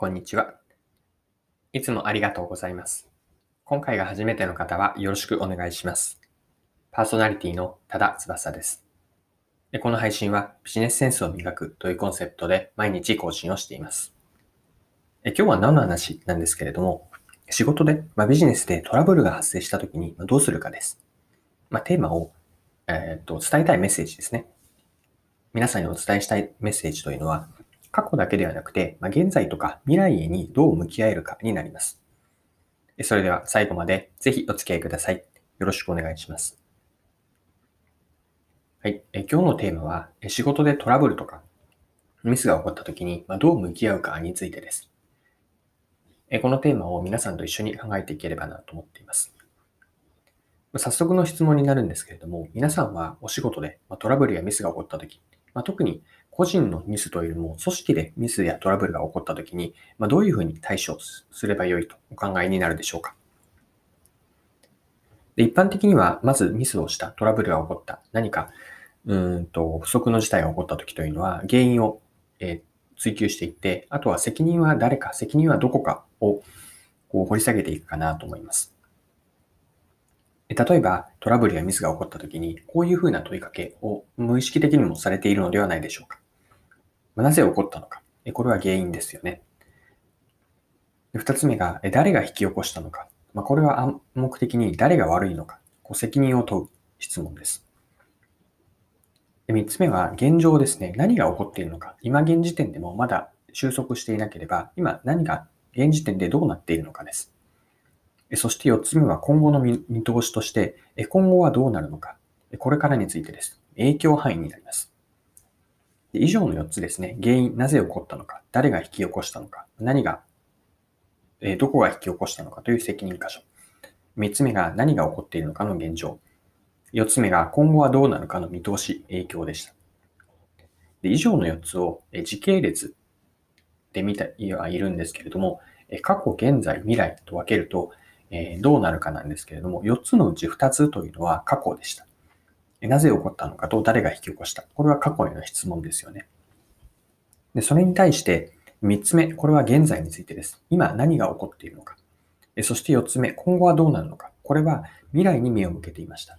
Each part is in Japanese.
こんにちは。いつもありがとうございます。今回が初めての方はよろしくお願いします。パーソナリティの多田翼です。でこの配信はビジネスセンスを磨くというコンセプトで毎日更新をしています。え今日は何の話なんですけれども、仕事で、まあ、ビジネスでトラブルが発生した時にどうするかです。まあ、テーマを、えーっと伝えたいメッセージですね。皆さんにお伝えしたいメッセージというのは、過去だけではなくて、まあ、現在とか未来へにどう向き合えるかになります。それでは最後までぜひお付き合いください。よろしくお願いします。はい。え今日のテーマは、仕事でトラブルとかミスが起こった時にまどう向き合うかについてです。えこのテーマを皆さんと一緒に考えていければなと思っています。早速の質問になるんですけれども、皆さんはお仕事でトラブルやミスが起こった時、まあ、特に個人のミスというよりも組織でミスやトラブルが起こった時に、まあ、どういうふうに対処すればよいとお考えになるでしょうか？で一般的には、まずミスをした、トラブルが起こった、何かうんと不測の事態が起こった時というのは、原因を、えー追求していって、あとは責任は誰か、責任はどこかをこう掘り下げていくかなと思います。例えば、トラブルやミスが起こった時に、こういうふうな問いかけを無意識的にもされているのではないでしょうか。まなぜ起こったのか。これは原因ですよね。で二つ目が、誰が引き起こしたのか。ま、これは暗黙的に誰が悪いのか。こう責任を問う質問です。で三つ目は、現状ですね。何が起こっているのか。今現時点でもまだ収束していなければ、今何が現時点でどうなっているのかです。そして4つ目は今後の見通しとして、今後はどうなるのか。これからについてです。影響範囲になります。以上の4つですね。原因、なぜ起こったのか。誰が引き起こしたのか。何が、えどこが引き起こしたのかという責任箇所。3つ目が何が起こっているのかの現状。4つ目が今後はどうなるかの見通し、影響でした。で以上の4つを時系列で見てはいるんですけれども、過去、現在、未来と分けると、えどうなるかなんですけれども、4つのうち2つというのは過去でした。なぜ起こったのかと誰が引き起こした。これは過去への質問ですよね。で、それに対して3つ目、これは現在についてです。今何が起こっているのか。そして4つ目、今後はどうなるのか。これは未来に目を向けていました。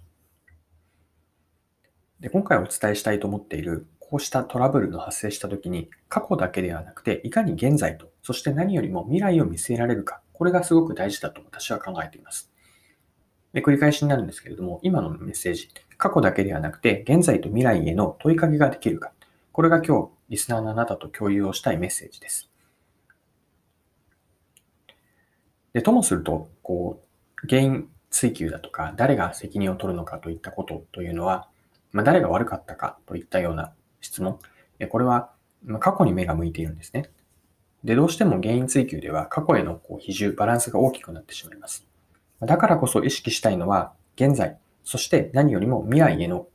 で、今回お伝えしたいと思っている、こうしたトラブルの発生したときに、過去だけではなくて、いかに現在と、そして何よりも未来を見据えられるか、これがすごく大事だと私は考えています。で、繰り返しになるんですけれども、今のメッセージ、過去だけではなくて、現在と未来への問いかけができるか、これが今日、リスナーのあなたと共有をしたいメッセージです。で、ともすると、こう、原因追求だとか、誰が責任を取るのかといったことというのは、まあ、誰が悪かったかといったような質問。これは、過去に目が向いているんですね。で、どうしても原因追求では過去へのこう比重、バランスが大きくなってしまいます。だからこそ意識したいのは、現在、そして何よりも未来への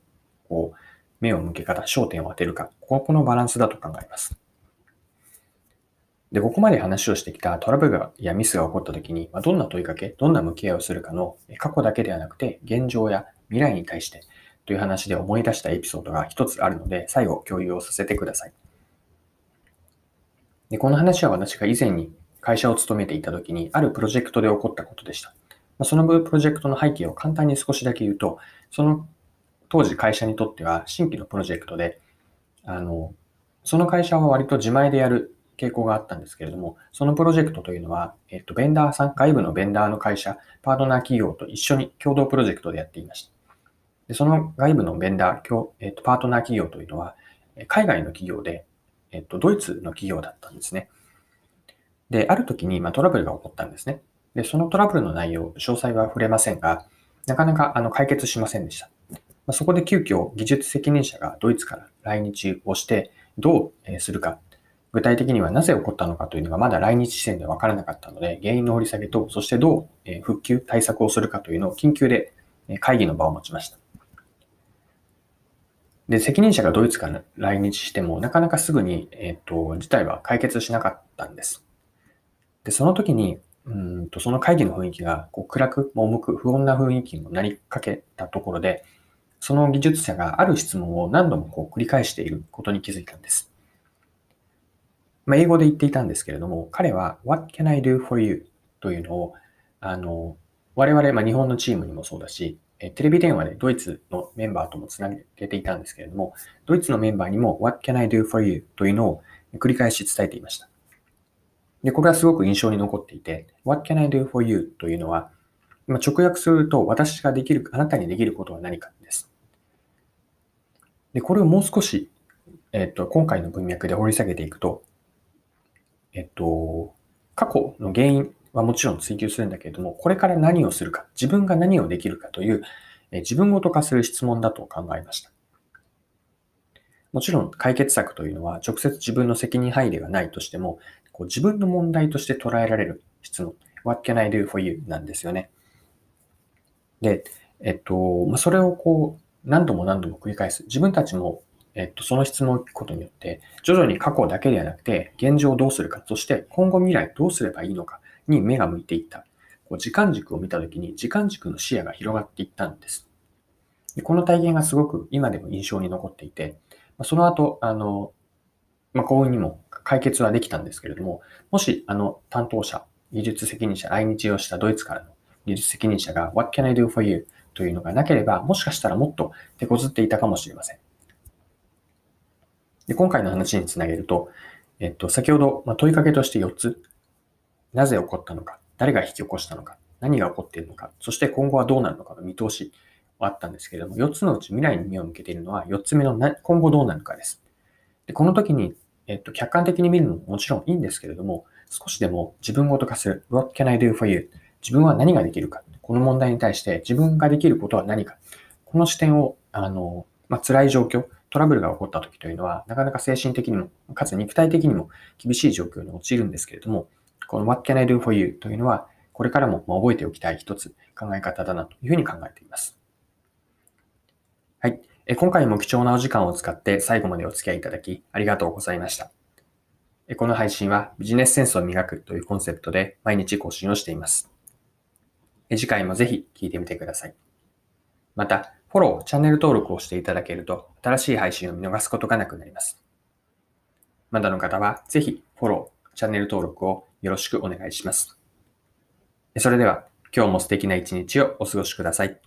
こう目を向け方、焦点を当てるか、ここのバランスだと考えます。で、ここまで話をしてきたトラブルやミスが起こった時に、まどんな問いかけ、どんな向き合いをするかの過去だけではなくて、現状や未来に対してという話で思い出したエピソードが一つあるので、最後共有をさせてください。で、この話は私が以前に会社を勤めていた時に、あるプロジェクトで起こったことでした。まそのプロジェクトの背景を簡単に少しだけ言うと、その当時会社にとっては新規のプロジェクトで、あの、その会社は割と自前でやる傾向があったんですけれども、そのプロジェクトというのは、えっと、ベンダーさん、外部のベンダーの会社、パートナー企業と一緒に共同プロジェクトでやっていました。でその外部のベンダー、えっと、パートナー企業というのは、海外の企業で、えっと、ドイツの企業だったんですね。で、ある時に、まあ、トラブルが起こったんですね。で、そのトラブルの内容、詳細は触れませんが、なかなかあの解決しませんでした。まあそこで急遽技術責任者がドイツから来日をして、どうするか、具体的にはなぜ起こったのかというのがまだ来日時点で分からなかったので、原因の掘り下げと、そしてどう復旧、対策をするかというのを緊急で会議の場を持ちました。で、責任者がドイツから来日しても、なかなかすぐに、えっ、と、事態は解決しなかったんです。で、その時に、うんと、その会議の雰囲気が、こう、暗く、重く、不穏な雰囲気になりかけたところで、その技術者がある質問を何度もこう繰り返していることに気づいたんです。まあ、英語で言っていたんですけれども、彼は What can I do for you? というのを、あの、我々、まあ、日本のチームにもそうだし、えテレビ電話でドイツのメンバーともつなげていたんですけれども、ドイツのメンバーにも What can I do for you? というのを繰り返し伝えていました。で、これはすごく印象に残っていて、What can I do for you? というのは、ま直訳すると私ができる、あなたにできることは何かです。で、これをもう少し、えっと、今回の文脈で掘り下げていくと、えっと、過去の原因はもちろん追求するんだけれども、これから何をするか、自分が何をできるかという、え自分ごと化する質問だと考えました。もちろん解決策というのは直接自分の責任範囲ではないとしても、こう自分の問題として捉えられる質問、What can I do for you? なんですよね。で、えっと、まそれをこう何度も何度も繰り返す。自分たちもえっと、その質問を聞くことによって、徐々に過去だけではなくて、現状をどうするか、そして今後未来どうすればいいのかに目が向いていった。こう時間軸を見たときに、時間軸の視野が広がっていったんです。でこの体験がすごく今でも印象に残っていて、その後、あの、まあ、幸運にも解決はできたんですけれども、もし、あの、担当者、技術責任者、来日をしたドイツからの技術責任者が What can I do for you? というのがなければ、もしかしたらもっと手こずっていたかもしれません。で今回の話につなげると、えっと、先ほど、まあ、問いかけとして4つ。なぜ起こったのか、誰が引き起こしたのか、何が起こっているのか、そして今後はどうなるのかの見通しはあったんですけれども、4つのうち未来に目を向けているのは、4つ目の今後どうなるかです。でこの時に、えっと、客観的に見るのももちろんいいんですけれども、少しでも自分ごと化する。What can I do for you? 自分は何ができるか。この問題に対して自分ができることは何か。この視点を、あの、まあ、辛い状況、トラブルが起こった時というのは、なかなか精神的にも、かつ肉体的にも厳しい状況に陥るんですけれども、この What can I do for you? というのは、これからも覚えておきたい一つ考え方だなというふうに考えています。はい。今回も貴重なお時間を使って最後までお付き合いいただきありがとうございました。この配信はビジネスセンスを磨くというコンセプトで毎日更新をしています。次回もぜひ聞いてみてください。また、フォロー、チャンネル登録をしていただけると、新しい配信を見逃すことがなくなります。まだの方は、ぜひ、フォロー、チャンネル登録をよろしくお願いします。それでは、今日も素敵な一日をお過ごしください。